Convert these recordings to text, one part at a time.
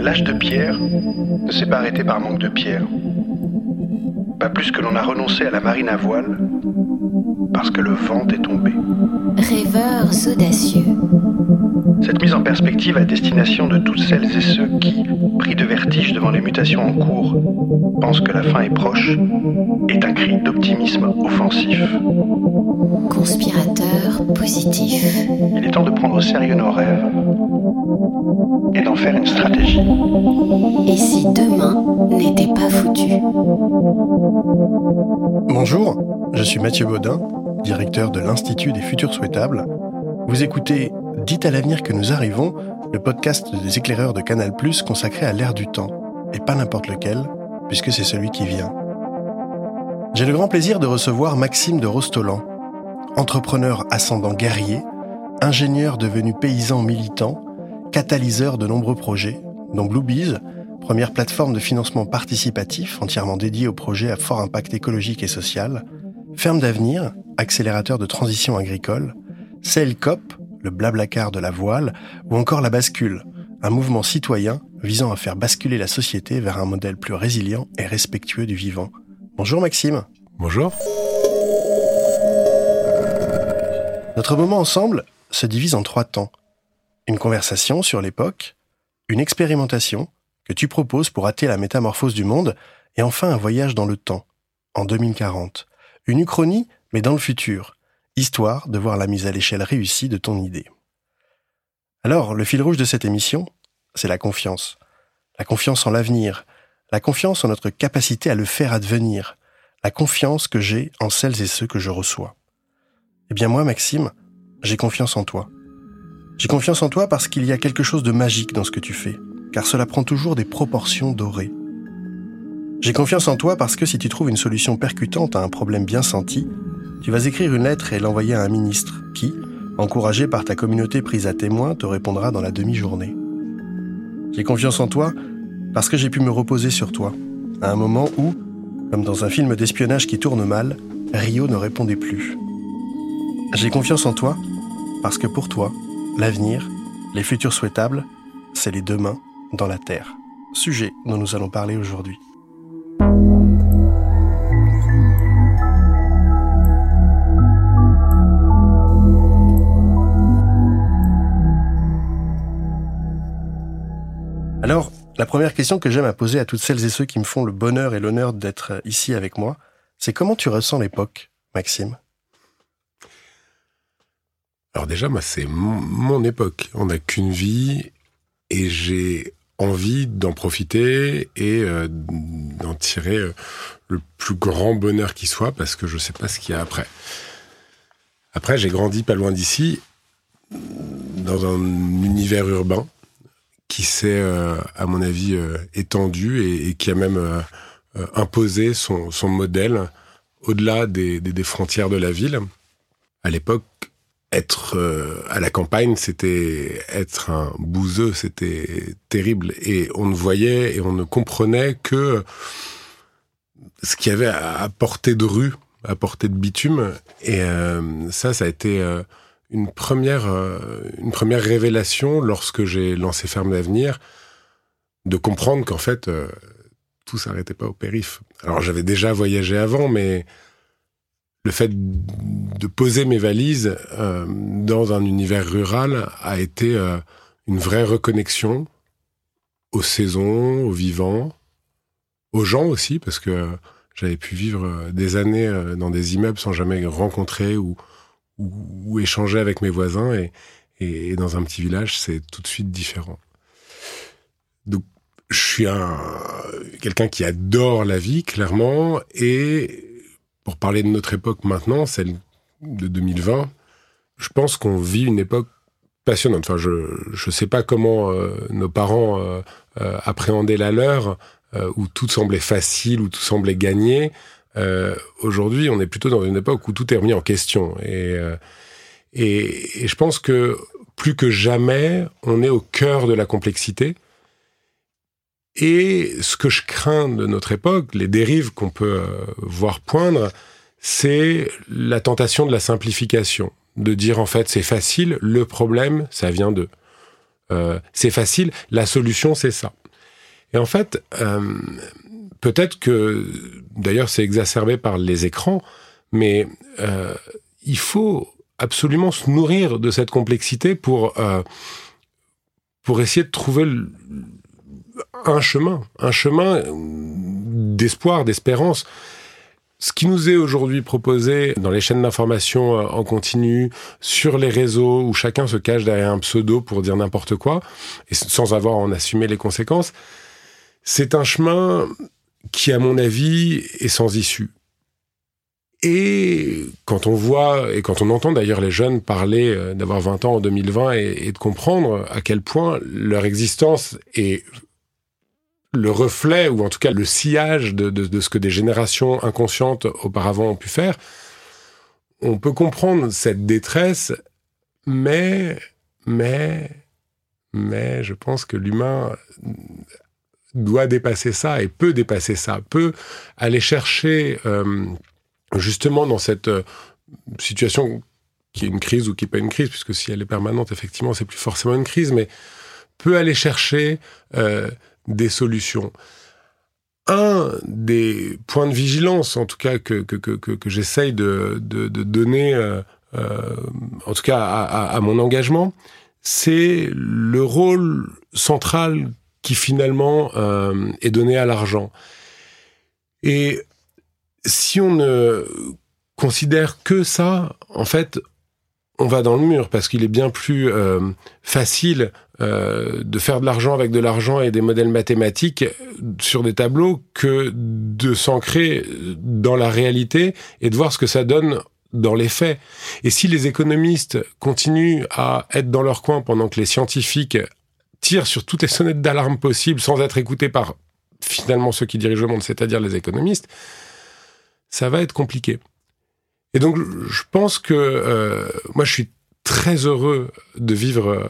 L'âge de pierre ne s'est pas arrêté par manque de pierre. Pas plus que l'on a renoncé à la marine à voile parce que le vent est tombé. Rêveurs audacieux. Cette mise en perspective à destination de toutes celles et ceux qui, pris de vertige devant les mutations en cours, pensent que la fin est proche, est un cri d'optimisme offensif. Conspirateur positif. Il est temps de prendre au sérieux nos rêves et d'en faire une stratégie. Et si demain n'était pas foutu? Bonjour, je suis Mathieu Baudin, directeur de l'Institut des Futurs Souhaitables. Vous écoutez Dites à l'avenir que nous arrivons, le podcast des éclaireurs de Canal+, consacré à l'ère du temps, et pas n'importe lequel, puisque c'est celui qui vient. J'ai le grand plaisir de recevoir Maxime de Rostolan, entrepreneur ascendant guerrier, ingénieur devenu paysan militant, catalyseur de nombreux projets, dont Bluebees, première plateforme de financement participatif entièrement dédiée aux projets à fort impact écologique et social, Ferme d'avenir, accélérateur de transition agricole, CELCOP, le blablacar de la voile, ou encore La Bascule, un mouvement citoyen visant à faire basculer la société vers un modèle plus résilient et respectueux du vivant. Bonjour Maxime. Bonjour. Notre moment ensemble se divise en trois temps. Une conversation sur l'époque, une expérimentation que tu proposes pour hâter la métamorphose du monde, et enfin un voyage dans le temps, en 2040. Une uchronie, mais dans le futur, histoire de voir la mise à l'échelle réussie de ton idée. Alors, le fil rouge de cette émission, c'est la confiance. La confiance en l'avenir, la confiance en notre capacité à le faire advenir, la confiance que j'ai en celles et ceux que je reçois. Eh bien moi, Maxime, j'ai confiance en toi. J'ai confiance en toi parce qu'il y a quelque chose de magique dans ce que tu fais, car cela prend toujours des proportions dorées. J'ai confiance en toi parce que si tu trouves une solution percutante à un problème bien senti, tu vas écrire une lettre et l'envoyer à un ministre qui, encouragé par ta communauté prise à témoin, te répondra dans la demi-journée. J'ai confiance en toi parce que j'ai pu me reposer sur toi, à un moment où, comme dans un film d'espionnage qui tourne mal, Rio ne répondait plus. J'ai confiance en toi parce que pour toi, l'avenir, les futurs souhaitables, c'est les demain dans la Terre. Sujet dont nous allons parler aujourd'hui. Alors, la première question que j'aime à poser à toutes celles et ceux qui me font le bonheur et l'honneur d'être ici avec moi, c'est comment tu ressens l'époque, Maxime? Alors déjà, moi, c'est mon, époque. On n'a qu'une vie et j'ai envie d'en profiter et euh, d'en tirer euh, le plus grand bonheur qui soit parce que je sais pas ce qu'il y a après. Après, j'ai grandi pas loin d'ici, dans un univers urbain qui s'est, euh, à mon avis, euh, étendu et, qui a même euh, imposé son, modèle au-delà des, frontières de la ville. À l'époque, être à la campagne, c'était être un bouseux, c'était terrible. Et on ne voyait et on ne comprenait que ce qu'il y avait à portée de rue, à portée de bitume. Et ça, ça a été une première, euh, une première révélation lorsque j'ai lancé Ferme d'avenir, de comprendre qu'en fait, euh, tout s'arrêtait pas au périph. Alors j'avais déjà voyagé avant, mais le fait de poser mes valises euh, dans un univers rural a été une vraie reconnexion aux saisons, aux vivants, aux gens aussi, parce que j'avais pu vivre des années dans des immeubles sans jamais rencontrer ou ou, échanger avec mes voisins et, et, dans un petit village, c'est tout de suite différent. Donc, je suis un quelqu'un qui adore la vie, clairement, et pour parler de notre époque maintenant, celle de 2020, je pense qu'on vit une époque passionnante. Enfin, je ne sais pas comment euh, nos parents euh, euh, appréhendaient la leur, où tout semblait facile, où tout semblait gagné. Aujourd'hui, on est plutôt dans une époque où tout est remis en question. Et, et, et, je pense que plus que jamais, on est au cœur de la complexité. Et ce que je crains de notre époque, les dérives qu'on peut voir poindre, c'est la tentation de la simplification de dire en fait c'est facile, le problème ça vient de. Euh, c'est facile, la solution c'est ça. Et en fait, euh, peut-être que d'ailleurs c'est exacerbé par les écrans, mais euh, il faut absolument se nourrir de cette complexité pour pour essayer de trouver un chemin, un chemin d'espoir, d'espérance. Ce qui nous est aujourd'hui proposé dans les chaînes d'information euh, en continu, sur les réseaux où chacun se cache derrière un pseudo pour dire n'importe quoi, et sans avoir en assumer les conséquences, c'est un chemin qui, à mon avis, est sans issue. Et quand on voit, et quand on entend d'ailleurs les jeunes parler euh, d'avoir 20 ans en 2020 et, et de comprendre à quel point leur existence est le reflet, ou en tout cas le sillage de, ce que des générations inconscientes auparavant ont pu faire, on peut comprendre cette détresse, mais, mais, mais je pense que l'humain doit dépasser ça et peut dépasser ça, peut aller chercher euh, justement dans cette euh, situation qui est une crise ou qui n'est pas une crise, puisque si elle est permanente, effectivement, c'est plus forcément une crise, mais peut aller chercher euh, des solutions. Un des points de vigilance, en tout cas, que, que, que, que j'essaye de, de, donner, en tout cas à, mon engagement, c'est le rôle central qui finalement euh, est donné à l'argent. Et si on ne considère que ça, en fait, on va dans le mur parce qu'il est bien plus euh, facile euh, de faire de l'argent avec de l'argent et des modèles mathématiques sur des tableaux que de s'ancrer dans la réalité et de voir ce que ça donne dans les faits. Et si les économistes continuent à être dans leur coin pendant que les scientifiques tirent sur toutes les sonnettes d'alarme possibles sans être écoutés par finalement ceux qui dirigent le monde, c'est-à-dire les économistes, ça va être compliqué. Et donc, je pense que euh, moi, je suis très heureux de vivre euh,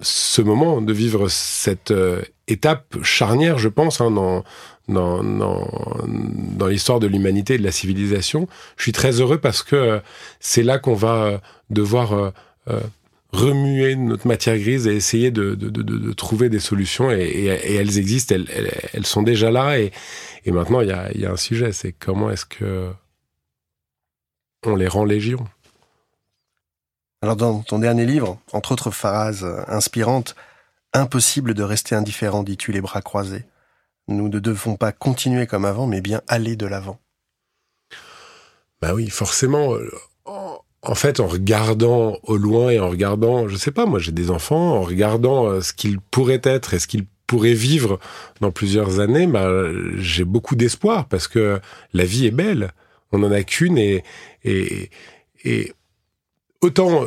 ce moment, de vivre cette euh, étape charnière, je pense, hein, dans, dans, dans, dans l'histoire de l'humanité et de la civilisation. Je suis très heureux parce que c'est là qu'on va devoir remuer notre matière grise et essayer de, de, de, de trouver des solutions et, et, et elles existent, elles, elles, elles, sont déjà là et, et maintenant il y a, y a un sujet, c'est comment est-ce que on les rend légion? Alors dans ton dernier livre, entre autres phrases inspirantes, Impossible de rester indifférent, dis-tu les bras croisés. Nous ne devons pas continuer comme avant, mais bien aller de l'avant. Bah oui, forcément. En fait, en regardant au loin et en regardant, je sais pas, moi j'ai des enfants, en regardant euh, ce qu'ils pourraient être et ce qu'ils pourraient vivre dans plusieurs années, bah, j'ai beaucoup d'espoir parce que la vie est belle. On n'en a qu'une et, et, et autant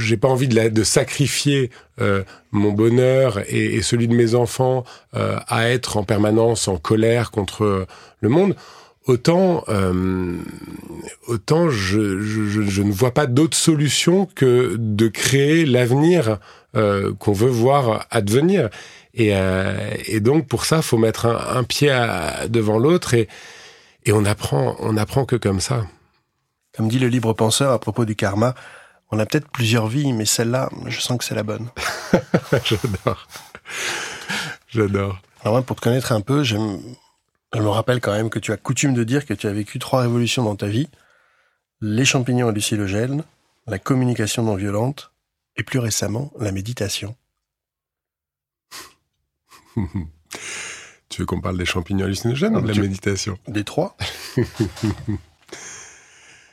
j'ai pas envie de, de sacrifier euh, mon bonheur et, et, celui de mes enfants euh, à être en permanence en colère contre le monde, autant euh, autant je, je, je, ne vois pas d'autre solution que de créer l'avenir euh, qu'on veut voir advenir. Et, euh, et, donc pour ça, faut mettre un, un pied à, devant l'autre et, et on apprend on apprend que comme ça. Comme dit le libre penseur à propos du karma, on a peut-être plusieurs vies, mais celle-là, je sens que c'est la bonne. J'adore. J'adore. Alors moi, pour te connaître un peu, je me rappelle quand même que tu as coutume de dire que tu as vécu trois révolutions dans ta vie. Les champignons hallucinogènes, la communication non violente, et plus récemment, la méditation. tu veux qu'on parle des champignons hallucinogènes ou de la méditation? Des trois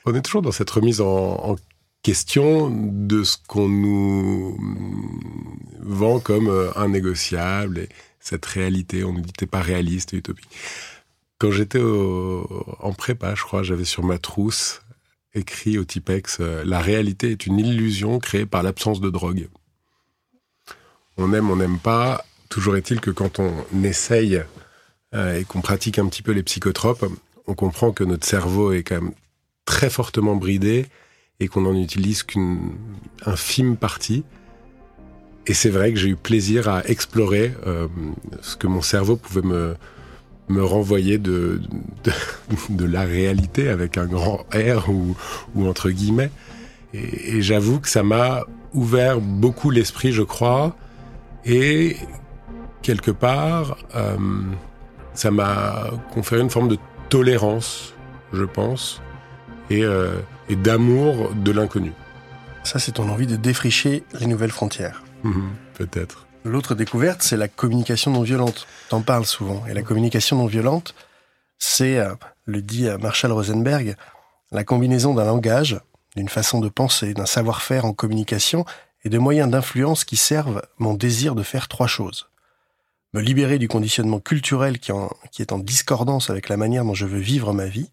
On est toujours dans cette remise en, question de ce qu'on nous vend comme euh, un négociable et cette réalité. On nous dit t'es pas réaliste, utopique. Quand j'étais en prépa, je crois, j'avais sur ma trousse écrit au Tipex euh, La réalité est une illusion créée par l'absence de drogue. On aime, on n'aime pas. Toujours est-il que quand on essaye euh, et qu'on pratique un petit peu les psychotropes, on comprend que notre cerveau est quand même très fortement bridé et qu'on n'en utilise qu'une infime partie. Et c'est vrai que j'ai eu plaisir à explorer euh, ce que mon cerveau pouvait me, me renvoyer de, de, la réalité avec un grand R ou, ou entre guillemets. Et, j'avoue que ça m'a ouvert beaucoup l'esprit, je crois, et quelque part, euh, ça m'a conféré une forme de tolérance, je pense, et, euh, et d'amour de l'inconnu. Ça, c'est ton envie de défricher les nouvelles frontières. Mhm, peut-être. L'autre découverte, c'est la communication non violente. T'en parles souvent. Et la communication non violente, c'est, euh, le dit euh, Marshall Rosenberg, la combinaison d'un langage, d'une façon de penser, d'un savoir-faire en communication et de moyens d'influence qui servent mon désir de faire trois choses. Me libérer du conditionnement culturel qui, qui est en discordance avec la manière dont je veux vivre ma vie,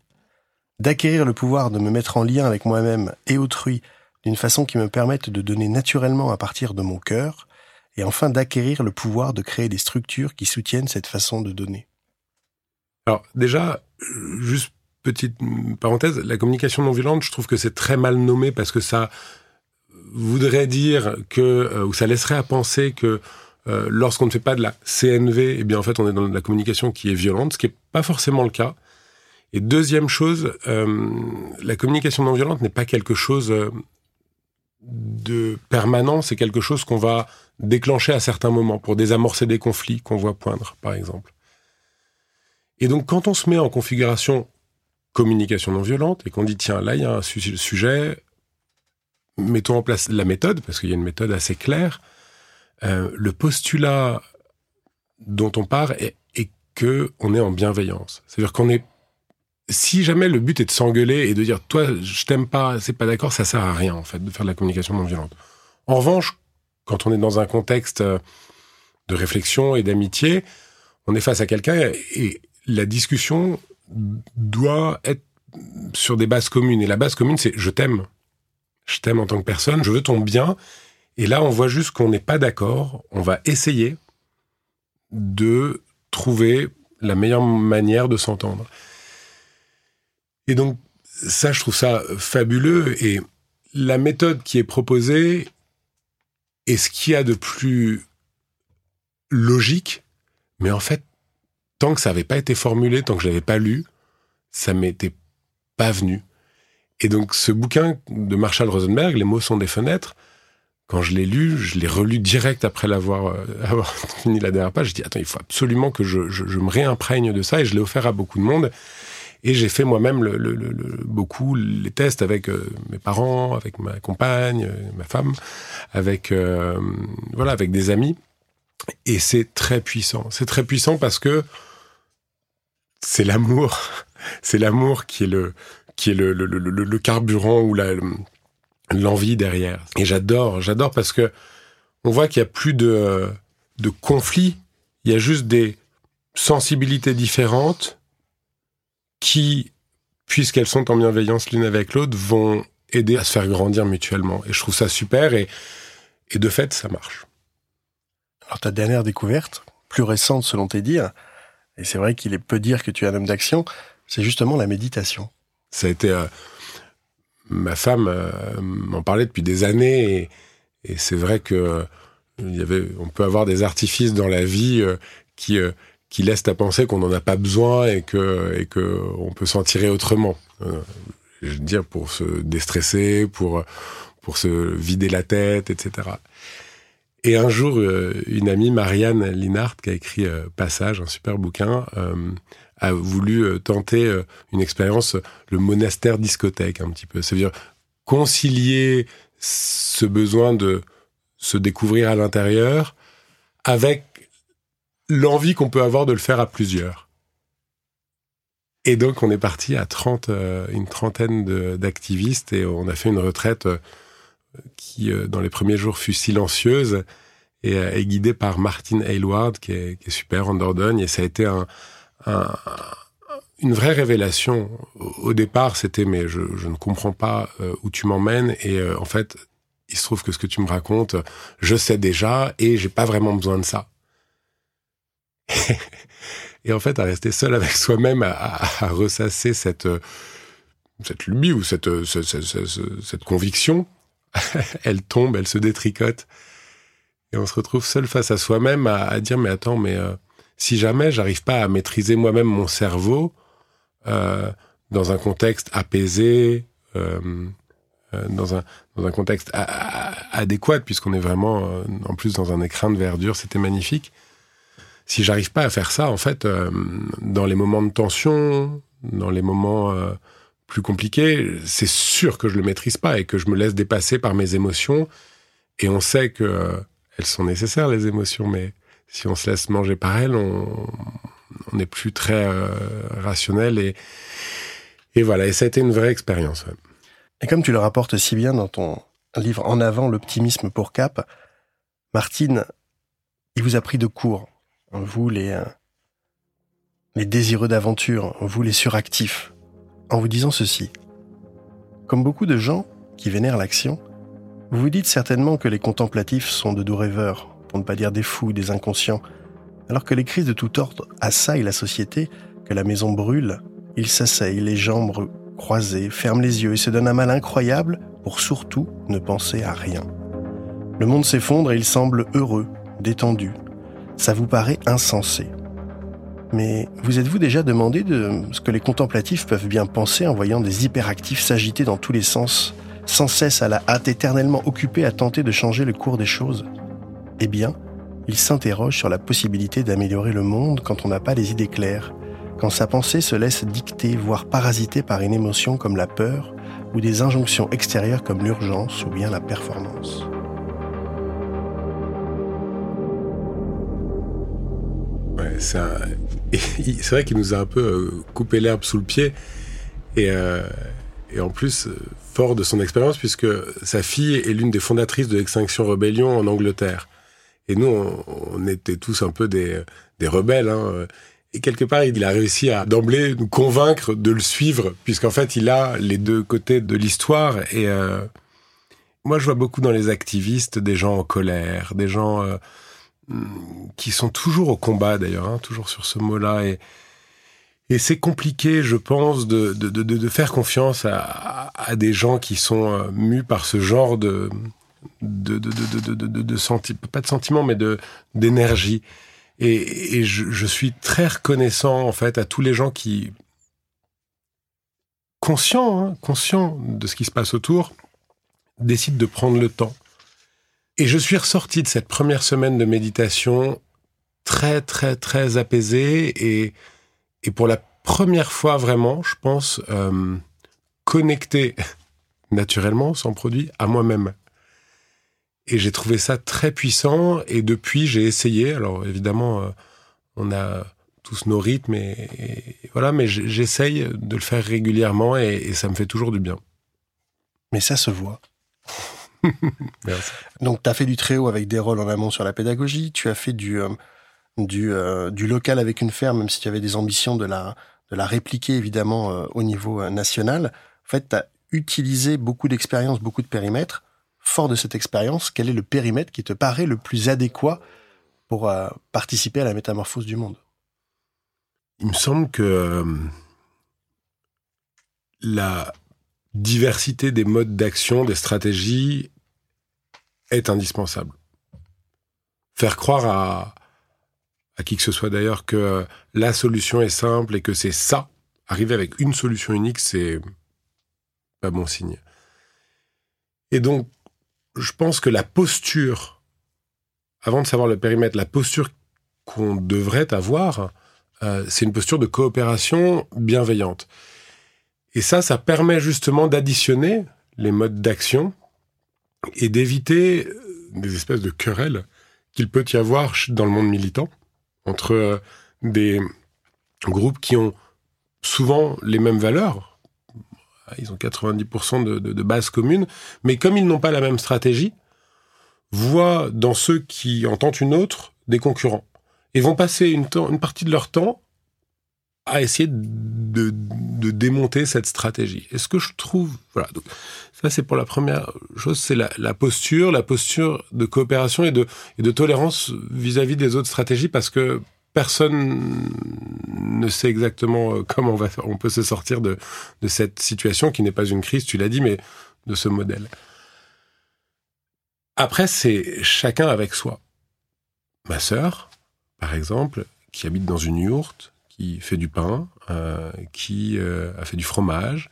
d'acquérir le pouvoir de me mettre en lien avec moi-même et autrui d'une façon qui me permette de donner naturellement à partir de mon cœur, et enfin d'acquérir le pouvoir de créer des structures qui soutiennent cette façon de donner. Alors déjà, juste petite parenthèse, la communication non violente, je trouve que c'est très mal nommé parce que ça voudrait dire que, euh, ou ça laisserait à penser que euh, lorsqu'on ne fait pas de la CNV, eh bien en fait on est dans la communication qui est violente, ce qui n'est pas forcément le cas. Et deuxième chose, euh, la communication non violente n'est pas quelque chose de permanent, c'est quelque chose qu'on va déclencher à certains moments pour désamorcer des conflits qu'on voit poindre, par exemple. Et donc, quand on se met en configuration communication non violente et qu'on dit, tiens, là, il y a un sujet, mettons en place la méthode, parce qu'il y a une méthode assez claire, euh, le postulat dont on part est, est que on est en bienveillance. C'est-à-dire qu'on est si jamais le but est de s'engueuler et de dire toi je t'aime pas, c'est pas d'accord, ça sert à rien en fait de faire de la communication non violente. En revanche, quand on est dans un contexte euh, de réflexion et d'amitié, on est face à quelqu'un et la discussion doit être sur des bases communes. Et la base commune, c'est je t'aime. Je t'aime en tant que personne, je veux ton bien. Et là, on voit juste qu'on n'est pas d'accord. On va essayer de trouver la meilleure manière de s'entendre. Et donc, ça, je trouve ça fabuleux. Et la méthode qui est proposée est ce qu'il y a de plus logique. Mais en fait, tant que ça n'avait pas été formulé, tant que je l'avais pas lu, ça m'était pas venu. Et donc, ce bouquin de Marshall Rosenberg, Les mots sont des fenêtres, quand je l'ai lu, je l'ai relu direct après l'avoir euh, avoir fini la dernière page. Je dis attends, il faut absolument que je, je me réimprègne de ça et je l'ai offert à beaucoup de monde. Et j'ai fait moi-même beaucoup les tests avec euh, mes parents, avec ma compagne, euh, ma femme, avec euh, voilà, avec des amis. Et c'est très puissant. C'est très puissant parce que c'est l'amour, c'est l'amour qui est le qui est le, le carburant ou la l'envie derrière. Et j'adore, j'adore parce que on voit qu'il y a plus de de conflits. Il y a juste des sensibilités différentes qui, puisqu'elles sont en bienveillance l'une avec l'autre, vont aider à se faire grandir mutuellement. Et je trouve ça super et, et de fait, ça marche. Alors ta dernière découverte, plus récente selon tes dires, et c'est vrai qu'il est peu dire que tu es un homme d'action, c'est justement la méditation. Ça a été... Euh, ma femme euh, m'en parlait depuis des années et, et c'est vrai que il y avait, on peut avoir des artifices dans la vie euh, qui qui laisse à penser qu'on n'en a pas besoin et que et que on peut s'en tirer autrement. Euh, je veux dire pour se déstresser, pour pour se vider la tête, etc. Et un jour, euh, une amie, Marianne Linhart, qui a écrit euh, Passage, un super bouquin, euh, a voulu tenter une expérience, le monastère discothèque, un petit peu. C'est-à-dire concilier ce besoin de se découvrir à l'intérieur avec l'envie qu'on peut avoir de le faire à plusieurs. Et donc, on est parti à 30, euh, une trentaine d'activistes et on a fait une retraite euh, qui, euh, dans les premiers jours, fut silencieuse et est guidée par Martin Aylward, qui est, super en Dordogne. Et ça a été un, un, une vraie révélation. Au départ, c'était mais je, je, ne comprends pas euh, où tu m'emmènes et euh, en fait, il se trouve que ce que tu me racontes, je sais déjà et j'ai pas vraiment besoin de ça. et en fait, à rester seul avec soi-même, à, ressasser cette cette lubie ou cette cette, cette, conviction, elle tombe, elle se détricote et on se retrouve seul face à soi-même à, dire mais attends mais euh, si jamais j'arrive pas à maîtriser moi-même mon cerveau euh, dans un contexte apaisé, euh, euh dans, un, dans un contexte adéquat, puisqu'on est vraiment euh, en plus dans un écrin de verdure, c'était magnifique. Si j'arrive pas à faire ça, en fait, euh, dans les moments de tension, dans les moments plus compliqués, c'est sûr que je le maîtrise pas et que je me laisse dépasser par mes émotions. Et on sait que elles sont nécessaires les émotions, mais si on se laisse manger par elles, on n'est plus très euh, rationnel et voilà. Et ça a été une vraie expérience. Et comme tu le rapportes si bien dans ton livre En avant l'optimisme pour Cap, Martine, il vous a pris de court, vous les euh, désireux d'aventure, vous les suractifs, en vous disant ceci. Comme beaucoup de gens qui vénèrent l'action, vous vous dites certainement que les contemplatifs sont de doux rêveurs, pour ne pas dire des fous, des inconscients. Alors que les crises de tout ordre assaillent la société, que la maison brûle, ils s'asseyent, les jambes croisées, ferment les yeux et se donnent un mal incroyable pour surtout ne penser à rien. Le monde s'effondre et il semble heureux, détendu. Ça vous paraît insensé. Mais vous êtes-vous déjà demandé de ce que les contemplatifs peuvent bien penser en voyant des hyperactifs s'agiter dans tous les sens sans cesse à la hâte, éternellement occupé à tenter de changer le cours des choses? Eh bien, il s'interroge sur la possibilité d'améliorer le monde quand on n'a pas les idées claires, quand sa pensée se laisse dicter, voire parasiter par une émotion comme la peur ou des injonctions extérieures comme l'urgence ou bien la performance. Ouais, c'est vrai qu'il nous a un peu euh, coupé l'herbe sous le pied et, euh, et en plus euh, fort de son expérience puisque sa fille est l'une des fondatrices de l'Extinction Rebellion en Angleterre. Et nous, on, on était tous un peu des, des rebelles. Hein. Et quelque part, il a réussi à d'emblée nous convaincre de le suivre, puisqu'en fait, il a les deux côtés de l'histoire. Et euh, moi, je vois beaucoup dans les activistes des gens en colère, des gens euh, qui sont toujours au combat, d'ailleurs, hein, toujours sur ce mot-là. Et, et c'est compliqué, je pense, de, de, de, de, faire confiance à, à des gens qui sont euh, mus par ce genre de de de de de, de, pas de sentiments mais d'énergie et, et je, je, suis très reconnaissant en fait à tous les gens qui conscients hein, conscients de ce qui se passe autour décident de prendre le temps et je suis ressorti de cette première semaine de méditation très très très apaisé et et pour la première fois vraiment, je pense, euh, connecté naturellement, sans produit, à moi-même. Et j'ai trouvé ça très puissant. Et depuis, j'ai essayé. Alors évidemment, euh, on a tous nos rythmes et, voilà, mais j'essaye de le faire régulièrement et, ça me fait toujours du bien. Mais ça se voit. Merci. Donc, tu as fait du très haut avec des rôles en amont sur la pédagogie. Tu as fait du euh, du, euh, du local avec une ferme, même si tu avais des ambitions de la, de la répliquer évidemment euh, au niveau national. En fait, tu as utilisé beaucoup d'expériences, beaucoup de périmètres. Fort de cette expérience, quel est le périmètre qui te paraît le plus adéquat pour participer à la métamorphose du monde? Il me semble que la diversité des modes d'action, des stratégies est indispensable. Faire croire à, à qui que ce soit d'ailleurs que la solution est simple et que c'est ça. Arriver avec une solution unique, c'est pas bon signe. Et donc, je pense que la posture, avant de savoir le périmètre, la posture qu'on devrait avoir, euh, c'est une posture de coopération bienveillante. Et ça, ça permet justement d'additionner les modes d'action et d'éviter des espèces de querelles qu'il peut y avoir dans le monde militant entre euh, des groupes qui ont souvent les mêmes valeurs. Ils ont 90% de, de, de base commune, mais comme ils n'ont pas la même stratégie, voient dans ceux qui en tentent une autre des concurrents et vont passer une partie de leur temps à essayer de, démonter cette stratégie. Et ce que je trouve, voilà, donc ça c'est pour la première chose, c'est la, posture, la posture de coopération et de, et de tolérance vis-à-vis des autres stratégies, parce que personne ne sait exactement euh, comment on, va, on peut se sortir de, de cette situation qui n'est pas une crise, tu l'as dit, mais de ce modèle. Après, c'est chacun avec soi. Ma sœur, par exemple, qui habite dans une yourte, qui fait du pain, euh, qui euh, a fait du fromage,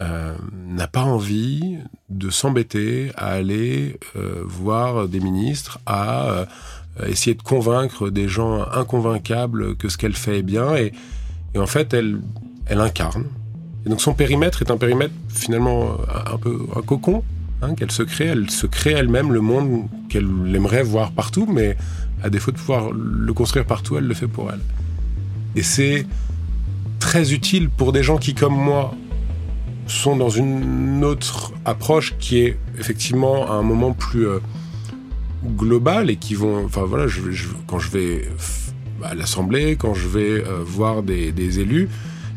euh, n'a pas envie de s'embêter à aller voir des ministres, à essayer de convaincre des gens inconvaincables que ce qu'elle fait est bien, et, en fait, elle, elle incarne. Et donc son périmètre est un périmètre finalement un peu un cocon hein, qu'elle se crée. Elle se crée elle-même le monde qu'elle aimerait voir partout, mais à défaut de pouvoir le construire partout, elle le fait pour elle. Et c'est très utile pour des gens qui, comme moi, sont dans une autre approche qui est effectivement à un moment plus euh, global et qui vont, enfin voilà, quand je vais à l'Assemblée, quand je vais euh, voir des, des élus,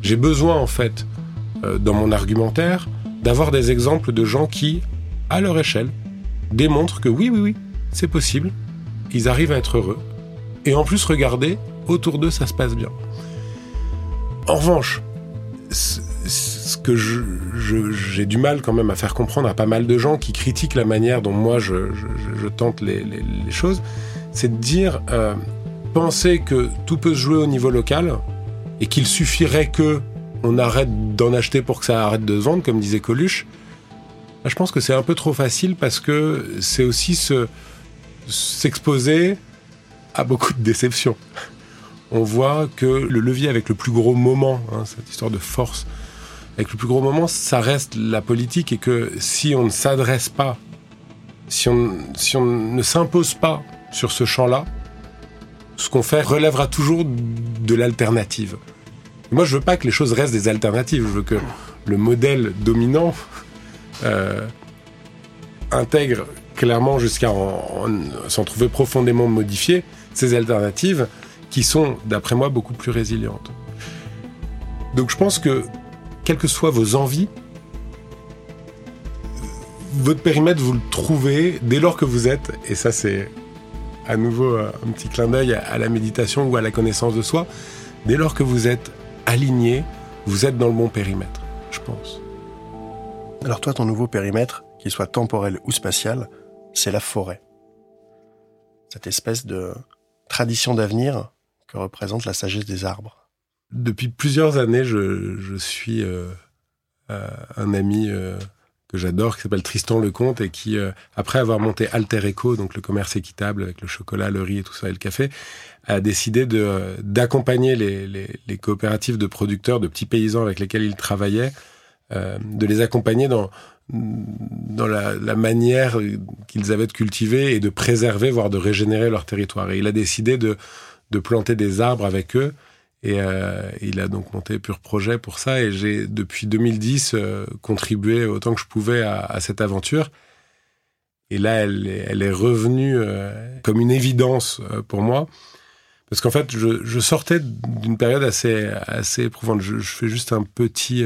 j'ai besoin en fait, euh, dans mon argumentaire, d'avoir des exemples de gens qui, à leur échelle, démontrent que oui, oui, oui, c'est possible, ils arrivent à être heureux. Et en plus, regardez, autour d'eux, ça se passe bien. En revanche, ce que j'ai du mal quand même à faire comprendre à pas mal de gens qui critiquent la manière dont moi je, tente les, choses, c'est de dire euh, penser que tout peut se jouer au niveau local et qu'il suffirait que on arrête d'en acheter pour que ça arrête de se vendre, comme disait Coluche. Là, je pense que c'est un peu trop facile parce que c'est aussi se s'exposer à beaucoup de déceptions. On voit que le levier avec le plus gros moment, hein, cette histoire de force, avec le plus gros moment, ça reste la politique et que si on ne s'adresse pas, si on, ne s'impose pas sur ce champ-là, ce qu'on fait relèvera toujours de l'alternative. Moi, je veux pas que les choses restent des alternatives. Je veux que le modèle dominant euh, intègre clairement jusqu'à s'en trouver profondément modifié ces alternatives qui sont, d'après moi, beaucoup plus résilientes. Donc je pense que, quelles que soient vos envies, votre périmètre, vous le trouvez dès lors que vous êtes, et ça c'est à nouveau un petit clin d'œil à la méditation ou à la connaissance de soi, dès lors que vous êtes aligné, vous êtes dans le bon périmètre, je pense. Alors toi, ton nouveau périmètre, qu'il soit temporel ou spatial, c'est la forêt. Cette espèce de tradition d'avenir représente la sagesse des arbres. Depuis plusieurs années, je, suis euh, euh, un ami euh, que j'adore, qui s'appelle Tristan Lecomte, et qui, après avoir monté Alter Eco, donc le commerce équitable avec le chocolat, le riz et tout ça, et le café, a décidé d'accompagner les, coopératives de producteurs, de petits paysans avec lesquels il travaillait, de les accompagner dans dans la, la manière qu'ils avaient de cultiver et de préserver, voire de régénérer leur territoire. Et il a décidé de, de planter des arbres avec eux. Et euh, il a donc monté Pur Projet pour ça. Et j'ai, depuis 2010, euh, contribué autant que je pouvais à, cette aventure. Et là, elle est, revenue euh, comme une évidence pour moi. Parce qu'en fait, je, sortais d'une période assez, assez éprouvante. Je, je fais juste un petit,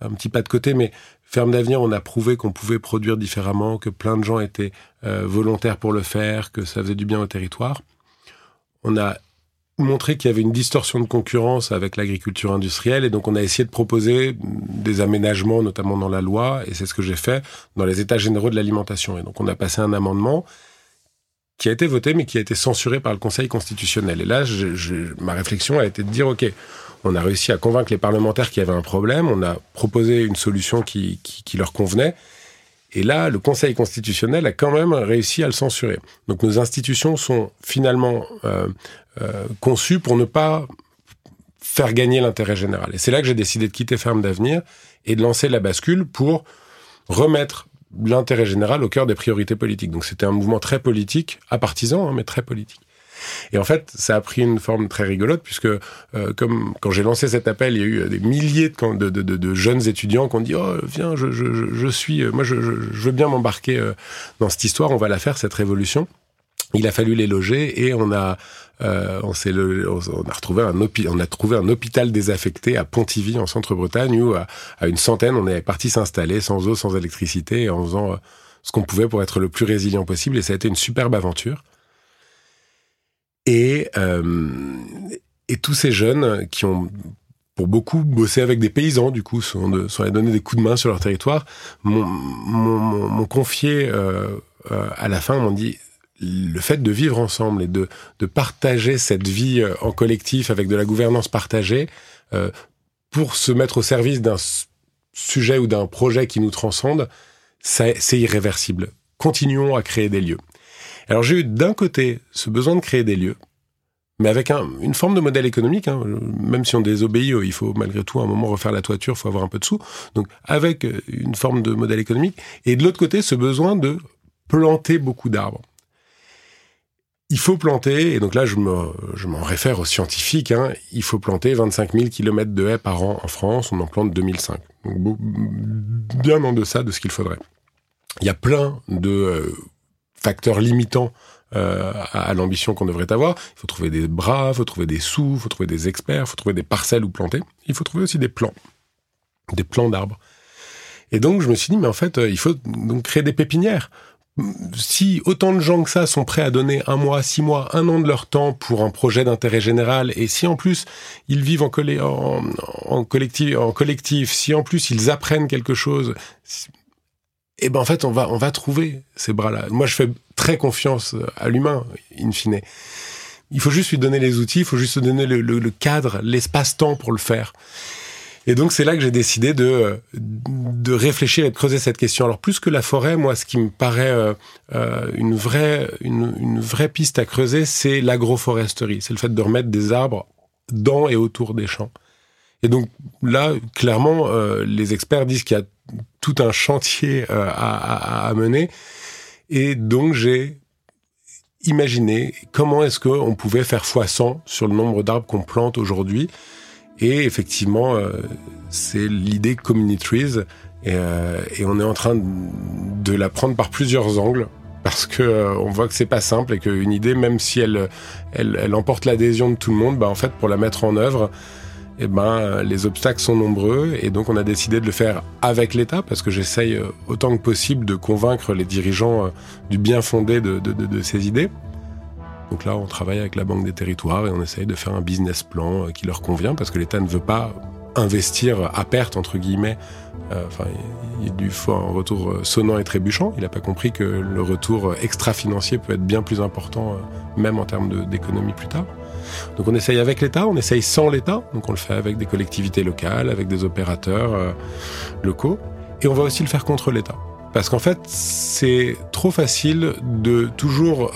un petit pas de côté, mais Ferme d'avenir, on a prouvé qu'on pouvait produire différemment, que plein de gens étaient volontaires pour le faire, que ça faisait du bien au territoire. On a montré qu'il y avait une distorsion de concurrence avec l'agriculture industrielle et donc on a essayé de proposer des aménagements, notamment dans la loi, et c'est ce que j'ai fait dans les états généraux de l'alimentation. Et donc on a passé un amendement qui a été voté mais qui a été censuré par le Conseil constitutionnel. Et là, ma réflexion a été de dire, OK, on a réussi à convaincre les parlementaires qu'il y avait un problème, on a proposé une solution qui, leur convenait. Et là, le Conseil constitutionnel a quand même réussi à le censurer. Donc nos institutions sont finalement euh, euh, conçues pour ne pas faire gagner l'intérêt général. Et c'est là que j'ai décidé de quitter Ferme d'avenir et de lancer la bascule pour remettre l'intérêt général au cœur des priorités politiques. Donc c'était un mouvement très politique, apartisan, hein, mais très politique. Et en fait, ça a pris une forme très rigolote puisque, euh, comme quand j'ai lancé cet appel, il y a eu des milliers de, de, de, de jeunes étudiants qui ont dit oh viens, je, je, je suis, moi je, je veux bien m'embarquer euh, dans cette histoire, on va la faire cette révolution. Il a fallu les loger et on a euh, on, on a retrouvé un on a trouvé un hôpital désaffecté à Pontivy en centre-Bretagne où à, une centaine on est parti s'installer sans eau, sans électricité en faisant euh, ce qu'on pouvait pour être le plus résilient possible et ça a été une superbe aventure. Et euh, et tous ces jeunes qui ont pour beaucoup bossé avec des paysans, du coup, sont, de, allés donner des coups de main sur leur territoire, m'ont confié euh, euh, à la fin, m'ont dit le fait de vivre ensemble et de, de partager cette vie euh, en collectif avec de la gouvernance partagée euh, pour se mettre au service d'un sujet ou d'un projet qui nous transcende, c'est irréversible. Continuons à créer des lieux. Alors j'ai eu d'un côté ce besoin de créer des lieux, mais avec un, une forme de modèle économique. Hein. Même si on désobéit, il faut malgré tout à un moment refaire la toiture, il faut avoir un peu de sous. Donc avec une forme de modèle économique. Et de l'autre côté, ce besoin de planter beaucoup d'arbres il faut planter, et donc là je m'en je réfère aux scientifiques, hein, il faut planter 25 000 km de haies par an en France, on en plante 2005. Donc bien en deçà de ce qu'il faudrait. Il y a plein de euh, facteurs limitants euh, à, l'ambition qu'on devrait avoir. Il faut trouver des bras, il faut trouver des sous, il faut trouver des experts, il faut trouver des parcelles où planter. Il faut trouver aussi des plants, des plants d'arbres. Et donc je me suis dit, mais en fait, euh, il faut donc créer des pépinières si autant de gens que ça sont prêts à donner un mois, six mois, un an de leur temps pour un projet d'intérêt général, et si en plus ils vivent en, en, collectif, en collectif, si en plus ils apprennent quelque chose, eh ben en fait on va on va trouver ces bras-là. Moi je fais très confiance à l'humain, in fine. Il faut juste lui donner les outils, il faut juste lui donner le cadre, l'espace-temps pour le faire. Et donc c'est là que j'ai décidé de de réfléchir et de creuser cette question. Alors plus que la forêt, moi, ce qui me paraît euh, euh, une vraie une, une, vraie piste à creuser, c'est l'agroforesterie. C'est le fait de remettre des arbres dans et autour des champs. Et donc là, clairement, euh, les experts disent qu'il y a tout un chantier à, à, à mener. Et donc j'ai imaginé comment est-ce qu'on pouvait faire x100 sur le nombre d'arbres qu'on plante aujourd'hui et effectivement, euh, c'est l'idée Community Trees. Et, euh, et, on est en train de la prendre par plusieurs angles parce que euh, on voit que c'est pas simple et qu'une idée, même si elle, elle, elle emporte l'adhésion de tout le monde, bah en fait pour la mettre en œuvre, eh ben les obstacles sont nombreux et donc on a décidé de le faire avec l'État parce que j'essaye autant que possible de convaincre les dirigeants du bien fondé de, de, de, de ces idées. Donc là, on travaille avec la Banque des Territoires et on essaye de faire un business plan euh, qui leur convient parce que l'État ne veut pas investir à perte, entre guillemets. Euh, enfin, il faut un retour euh, sonnant et trébuchant. Il n'a pas compris que le retour extra-financier peut être bien plus important, même en termes d'économie plus tard. Donc on essaye avec l'État, on essaye sans l'État. Donc on le fait avec des collectivités locales, avec des opérateurs locaux. Et on va aussi le faire contre l'État. Parce qu'en fait, c'est trop facile de toujours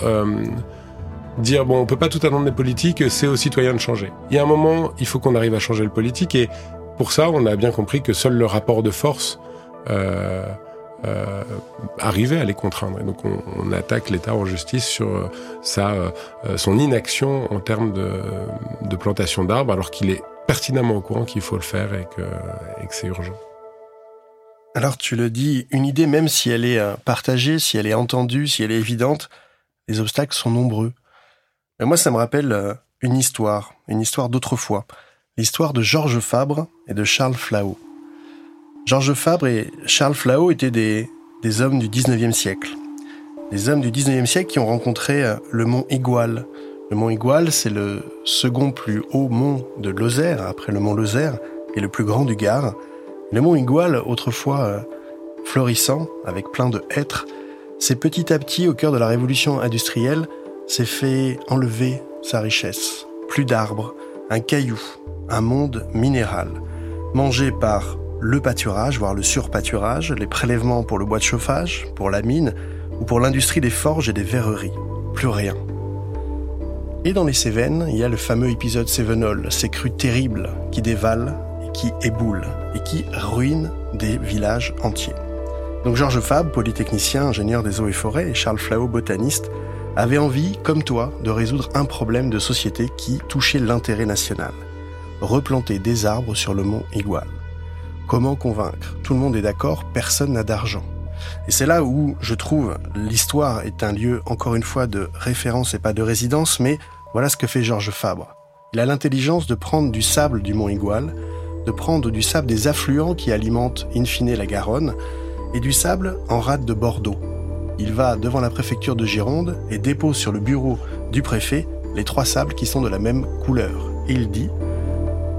dire bon, on peut pas tout attendre des politiques, c'est aux citoyens de changer. Il y a un moment, il faut qu'on arrive à changer le politique et pour ça, on a bien compris que seul le rapport de force euh, euh, arrivait à les contraindre. Et donc on, attaque l'État en justice sur euh, euh, son inaction en termes de, plantation d'arbres, alors qu'il est pertinemment au courant qu'il faut le faire et que, et c'est urgent. Alors tu le dis, une idée, même si elle est partagée, si elle est entendue, si elle est évidente, les obstacles sont nombreux moi, ça me rappelle une histoire, une histoire d'autrefois. L'histoire de Georges Fabre et de Charles Flao. Georges Fabre et Charles Flao étaient des, hommes du 19e siècle. Des hommes du 19e siècle qui ont rencontré euh, le mont Igual. Le mont Igual, c'est le second plus haut mont de Lozère, après le mont Lozère, et le plus grand du Gard. Le mont Igual, autrefois euh, florissant, avec plein de hêtres, c'est petit à petit, au cœur de la révolution industrielle, s'est fait enlever sa richesse. Plus d'arbres, un caillou, un monde minéral, mangé par le pâturage, voire le surpâturage, les prélèvements pour le bois de chauffage, pour la mine ou pour l'industrie des forges et des verreries. Plus rien. Et dans les Cévennes, il y a le fameux épisode Cévenol, ces crues terribles qui dévalent et qui éboulent et qui ruinent des villages entiers. Donc Georges Fab, polytechnicien, ingénieur des eaux et forêts, et Charles Flao, botaniste, avait envie, comme toi, de résoudre un problème de société qui touchait l'intérêt national. Replanter des arbres sur le mont Igual. Comment convaincre Tout le monde est d'accord, personne n'a d'argent. Et c'est là où je trouve l'histoire est un lieu, encore une fois, de référence et pas de résidence, mais voilà ce que fait Georges Fabre. Il a l'intelligence de prendre du sable du Mont Igual, de prendre du sable des affluents qui alimentent in fine la Garonne, et du sable en rade de Bordeaux. Il va devant la préfecture de Gironde et dépose sur le bureau du préfet les trois sables qui sont de la même couleur. Et il dit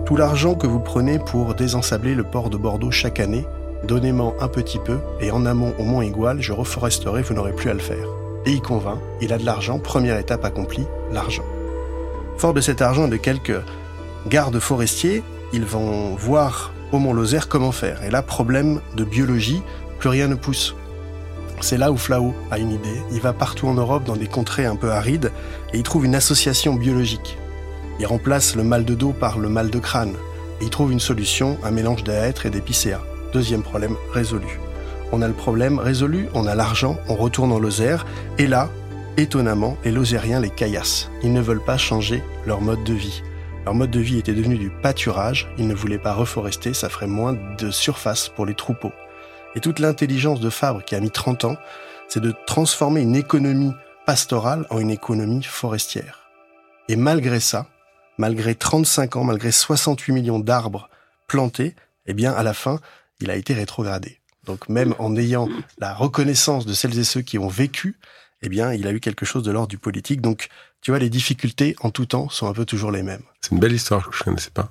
Tout l'argent que vous prenez pour désensabler le port de Bordeaux chaque année, donnez-moi un petit peu, et en amont au Mont Igual, je reforesterai, vous n'aurez plus à le faire. Et il convainc, il a de l'argent, première étape accomplie, l'argent. Fort de cet argent et de quelques gardes forestiers, ils vont voir au Mont Lozère comment faire. Et là, problème de biologie, plus rien ne pousse. C'est là où Flao a une idée. Il va partout en Europe dans des contrées un peu arides et il trouve une association biologique. Il remplace le mal de dos par le mal de crâne. Et il trouve une solution, un mélange d'hêtre et d'épicéa. Deuxième problème résolu. On a le problème résolu, on a l'argent, on retourne en Lozère, et là, étonnamment, les Lozériens les caillassent. Ils ne veulent pas changer leur mode de vie. Leur mode de vie était devenu du pâturage, ils ne voulaient pas reforester, ça ferait moins de surface pour les troupeaux. Et toute l'intelligence de Fabre qui a mis 30 ans, c'est de transformer une économie pastorale en une économie forestière. Et malgré ça, malgré 35 ans, malgré 68 millions d'arbres plantés, eh bien, à la fin, il a été rétrogradé. Donc même en ayant la reconnaissance de celles et ceux qui ont vécu, eh bien, il a eu quelque chose de l'ordre du politique. Donc, tu vois, les difficultés en tout temps sont un peu toujours les mêmes. C'est une belle histoire que je connaissais pas.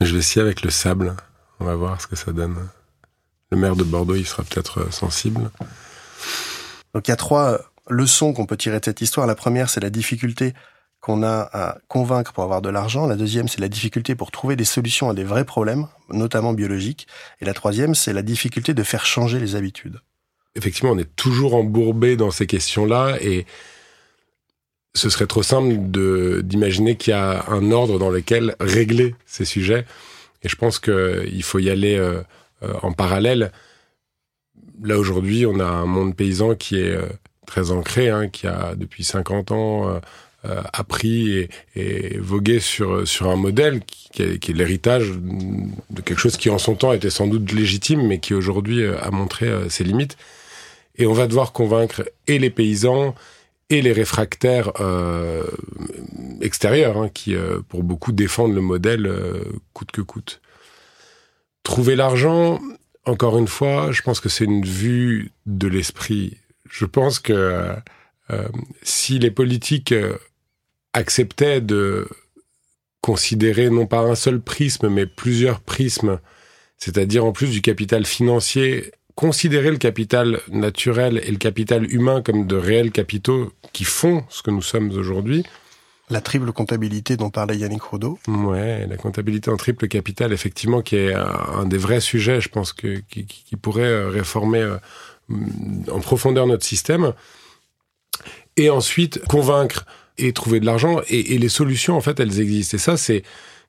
je vais essayer avec le sable. On va voir ce que ça donne. Le maire de Bordeaux, il sera peut-être euh, sensible. Donc, il y a trois leçons qu'on peut tirer de cette histoire. La première, c'est la difficulté qu'on a à convaincre pour avoir de l'argent. La deuxième, c'est la difficulté pour trouver des solutions à des vrais problèmes, notamment biologiques. Et la troisième, c'est la difficulté de faire changer les habitudes. Effectivement, on est toujours embourbé dans ces questions-là et ce serait trop simple d'imaginer qu'il y a un ordre dans lequel régler ces sujets. Et je pense qu'il faut y aller euh, euh, en parallèle. Là, aujourd'hui, on a un monde paysan qui est euh, très ancré, hein, qui a depuis 50 ans appris et, et, vogué sur sur un modèle qui, qui est l'héritage de quelque chose qui en son temps était sans doute légitime, mais qui aujourd'hui euh, a montré euh, ses limites. Et on va devoir convaincre et les paysans et les réfractaires euh, extérieurs, hein, qui pour beaucoup défendent le modèle coûte que coûte. Trouver l'argent, encore une fois, je pense que c'est une vue de l'esprit. Je pense que euh, si les politiques acceptait de considérer non pas un seul prisme, mais plusieurs prismes, c'est-à-dire en plus du capital financier, considérer le capital naturel et le capital humain comme de réels capitaux qui font ce que nous sommes aujourd'hui. La triple comptabilité dont parlait Yannick Rodeau. Ouais, la comptabilité en triple capital, effectivement, qui est un des vrais sujets, je pense, que, qui, qui pourrait euh, réformer euh, en profondeur notre système. Et ensuite, convaincre et trouver de l'argent. Et, les solutions, en fait, elles existent. Et ça, c'est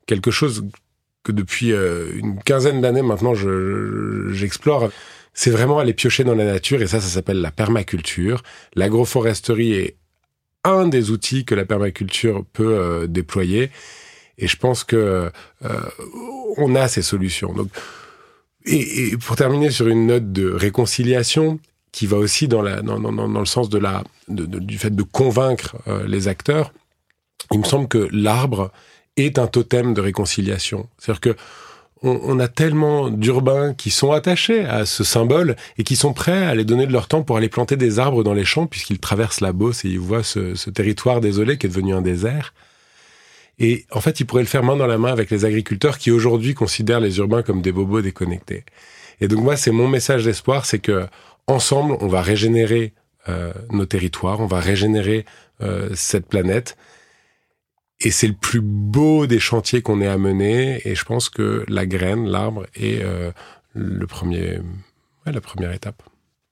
quelque chose que depuis euh, une quinzaine d'années maintenant, j'explore. c'est vraiment aller piocher dans la nature. Et ça, ça s'appelle la permaculture. L'agroforesterie est un des outils que la permaculture peut euh, déployer. Et je pense que euh, on a ces solutions. Donc, et, et, pour terminer sur une note de réconciliation, qui va aussi dans, la, dans, dans, dans le sens de la, de, du fait de convaincre euh, les acteurs, il me semble que l'arbre est un totem de réconciliation. C'est-à-dire que on, on, a tellement d'urbains qui sont attachés à ce symbole et qui sont prêts à aller donner de leur temps pour aller planter des arbres dans les champs puisqu'ils traversent la Beauce et ils voient ce, ce territoire désolé qui est devenu un désert. Et en fait, ils pourraient le faire main dans la main avec les agriculteurs qui aujourd'hui considèrent les urbains comme des bobos déconnectés. Et donc moi, c'est mon message d'espoir, c'est que ensemble, on va régénérer euh, nos territoires, on va régénérer euh, cette planète. Et c'est le plus beau des chantiers qu'on ait à mener. Et je pense que la graine, l'arbre, est euh, le premier, ouais, la première étape.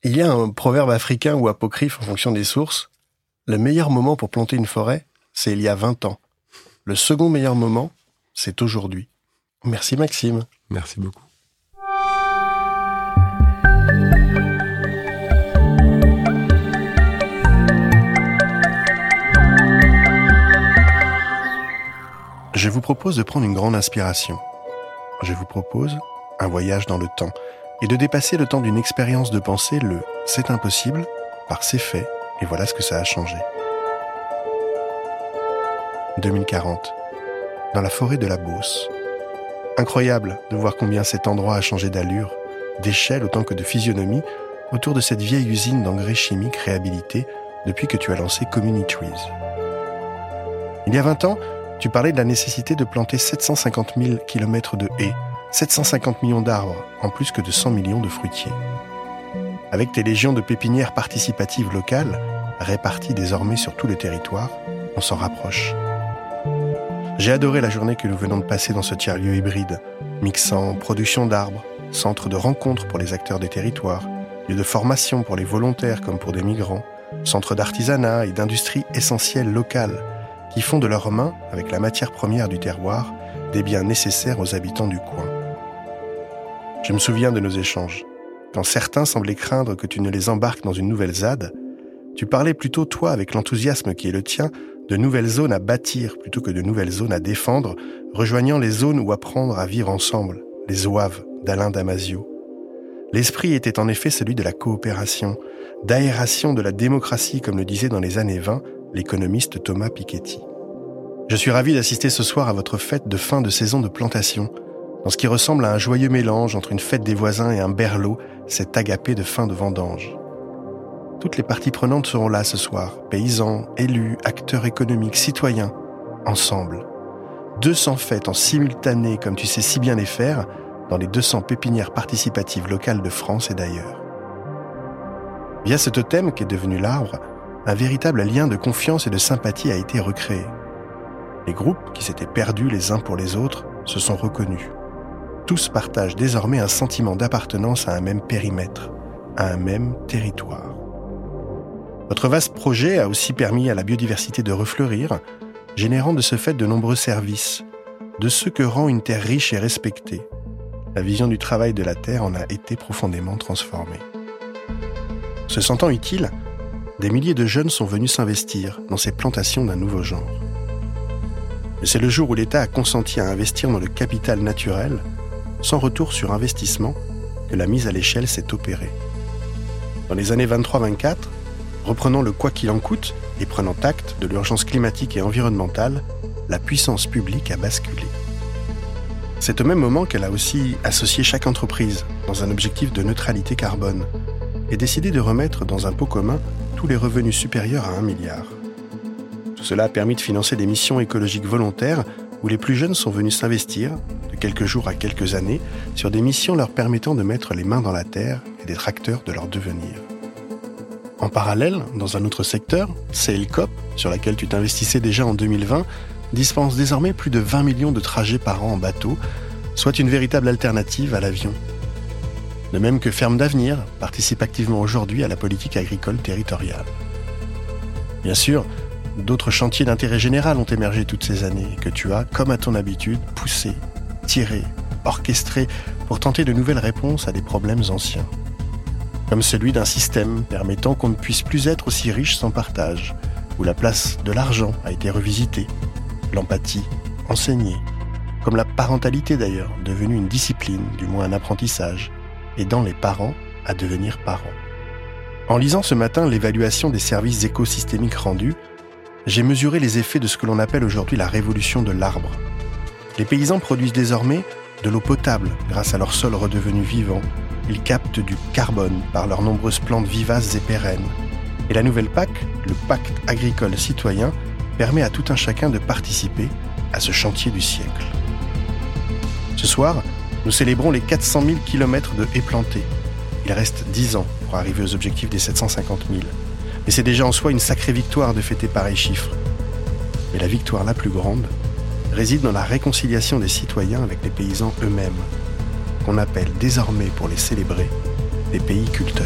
Il y a un proverbe africain ou apocryphe en fonction des sources. Le meilleur moment pour planter une forêt, c'est il y a 20 ans. Le second meilleur moment, c'est aujourd'hui. Merci Maxime. Merci beaucoup. Propose de prendre une grande inspiration. Je vous propose un voyage dans le temps, et de dépasser le temps d'une expérience de pensée le c'est impossible par c'est fait et voilà ce que ça a changé. 2040. Dans la forêt de la Beauce. Incroyable de voir combien cet endroit a changé d'allure, d'échelle autant que de physionomie autour de cette vieille usine d'engrais chimiques réhabilitée depuis que tu as lancé Community Trees. Il y a 20 ans, tu parlais de la nécessité de planter 750 000 km de haies, 750 millions d'arbres, en plus que de 100 millions de fruitiers. Avec tes légions de pépinières participatives locales, réparties désormais sur tout le territoire, on s'en rapproche. J'ai adoré la journée que nous venons de passer dans ce tiers-lieu hybride, mixant production d'arbres, centre de rencontre pour les acteurs des territoires, lieu de formation pour les volontaires comme pour des migrants, centre d'artisanat et d'industrie essentielle locale, qui font de leurs mains, avec la matière première du terroir, des biens nécessaires aux habitants du coin. Je me souviens de nos échanges. Quand certains semblaient craindre que tu ne les embarques dans une nouvelle ZAD, tu parlais plutôt, toi, avec l'enthousiasme qui est le tien, de nouvelles zones à bâtir plutôt que de nouvelles zones à défendre, rejoignant les zones où apprendre à vivre ensemble, les oaves d'Alain Damasio. L'esprit était en effet celui de la coopération, d'aération de la démocratie, comme le disait dans les années 20 l'économiste Thomas Piketty. Je suis ravi d'assister ce soir à votre fête de fin de saison de plantation, dans ce qui ressemble à un joyeux mélange entre une fête des voisins et un berlot, cet agapé de fin de vendange. Toutes les parties prenantes seront là ce soir, paysans, élus, acteurs économiques, citoyens, ensemble. 200 fêtes en simultané comme tu sais si bien les faire dans les 200 pépinières participatives locales de France et d'ailleurs. Via ce totem qui est devenu l'arbre, un véritable lien de confiance et de sympathie a été recréé. Les groupes qui s'étaient perdus les uns pour les autres se sont reconnus. Tous partagent désormais un sentiment d'appartenance à un même périmètre, à un même territoire. Votre vaste projet a aussi permis à la biodiversité de refleurir, générant de ce fait de nombreux services, de ceux que rend une terre riche et respectée. La vision du travail de la terre en a été profondément transformée. Se sentant utile, des milliers de jeunes sont venus s'investir dans ces plantations d'un nouveau genre. Mais c'est le jour où l'État a consenti à investir dans le capital naturel, sans retour sur investissement, que la mise à l'échelle s'est opérée. Dans les années 23-24, reprenant le quoi qu'il en coûte et prenant acte de l'urgence climatique et environnementale, la puissance publique a basculé. C'est au même moment qu'elle a aussi associé chaque entreprise dans un objectif de neutralité carbone et décidé de remettre dans un pot commun tous les revenus supérieurs à un milliard. Tout cela a permis de financer des missions écologiques volontaires où les plus jeunes sont venus s'investir, de quelques jours à quelques années, sur des missions leur permettant de mettre les mains dans la terre et d'être acteurs de leur devenir. En parallèle, dans un autre secteur, CLCOP, sur laquelle tu t'investissais déjà en 2020, dispense désormais plus de 20 millions de trajets par an en bateau, soit une véritable alternative à l'avion. De même que Ferme d'Avenir participe activement aujourd'hui à la politique agricole territoriale. Bien sûr, d'autres chantiers d'intérêt général ont émergé toutes ces années que tu as, comme à ton habitude, poussé, tiré, orchestré pour tenter de nouvelles réponses à des problèmes anciens comme celui d'un système permettant qu'on ne puisse plus être aussi riche sans partage, où la place de l'argent a été revisitée, l'empathie enseignée, comme la parentalité d'ailleurs, devenue une discipline, du moins un apprentissage, aidant les parents à devenir parents. En lisant ce matin l'évaluation des services écosystémiques rendus, j'ai mesuré les effets de ce que l'on appelle aujourd'hui la révolution de l'arbre. Les paysans produisent désormais de l'eau potable grâce à leur sol redevenu vivant ils captent du carbone par leurs nombreuses plantes vivaces et pérennes. Et la nouvelle PAC, le pacte agricole citoyen, permet à tout un chacun de participer à ce chantier du siècle. Ce soir, nous célébrons les 400 000 km de haies plantées. Il reste 10 ans pour arriver aux objectifs des 750 000. Mais c'est déjà en soi une sacrée victoire de fêter pareil chiffre. Mais la victoire la plus grande réside dans la réconciliation des citoyens avec les paysans eux-mêmes, qu'on appelle désormais pour les célébrer des pays culteurs.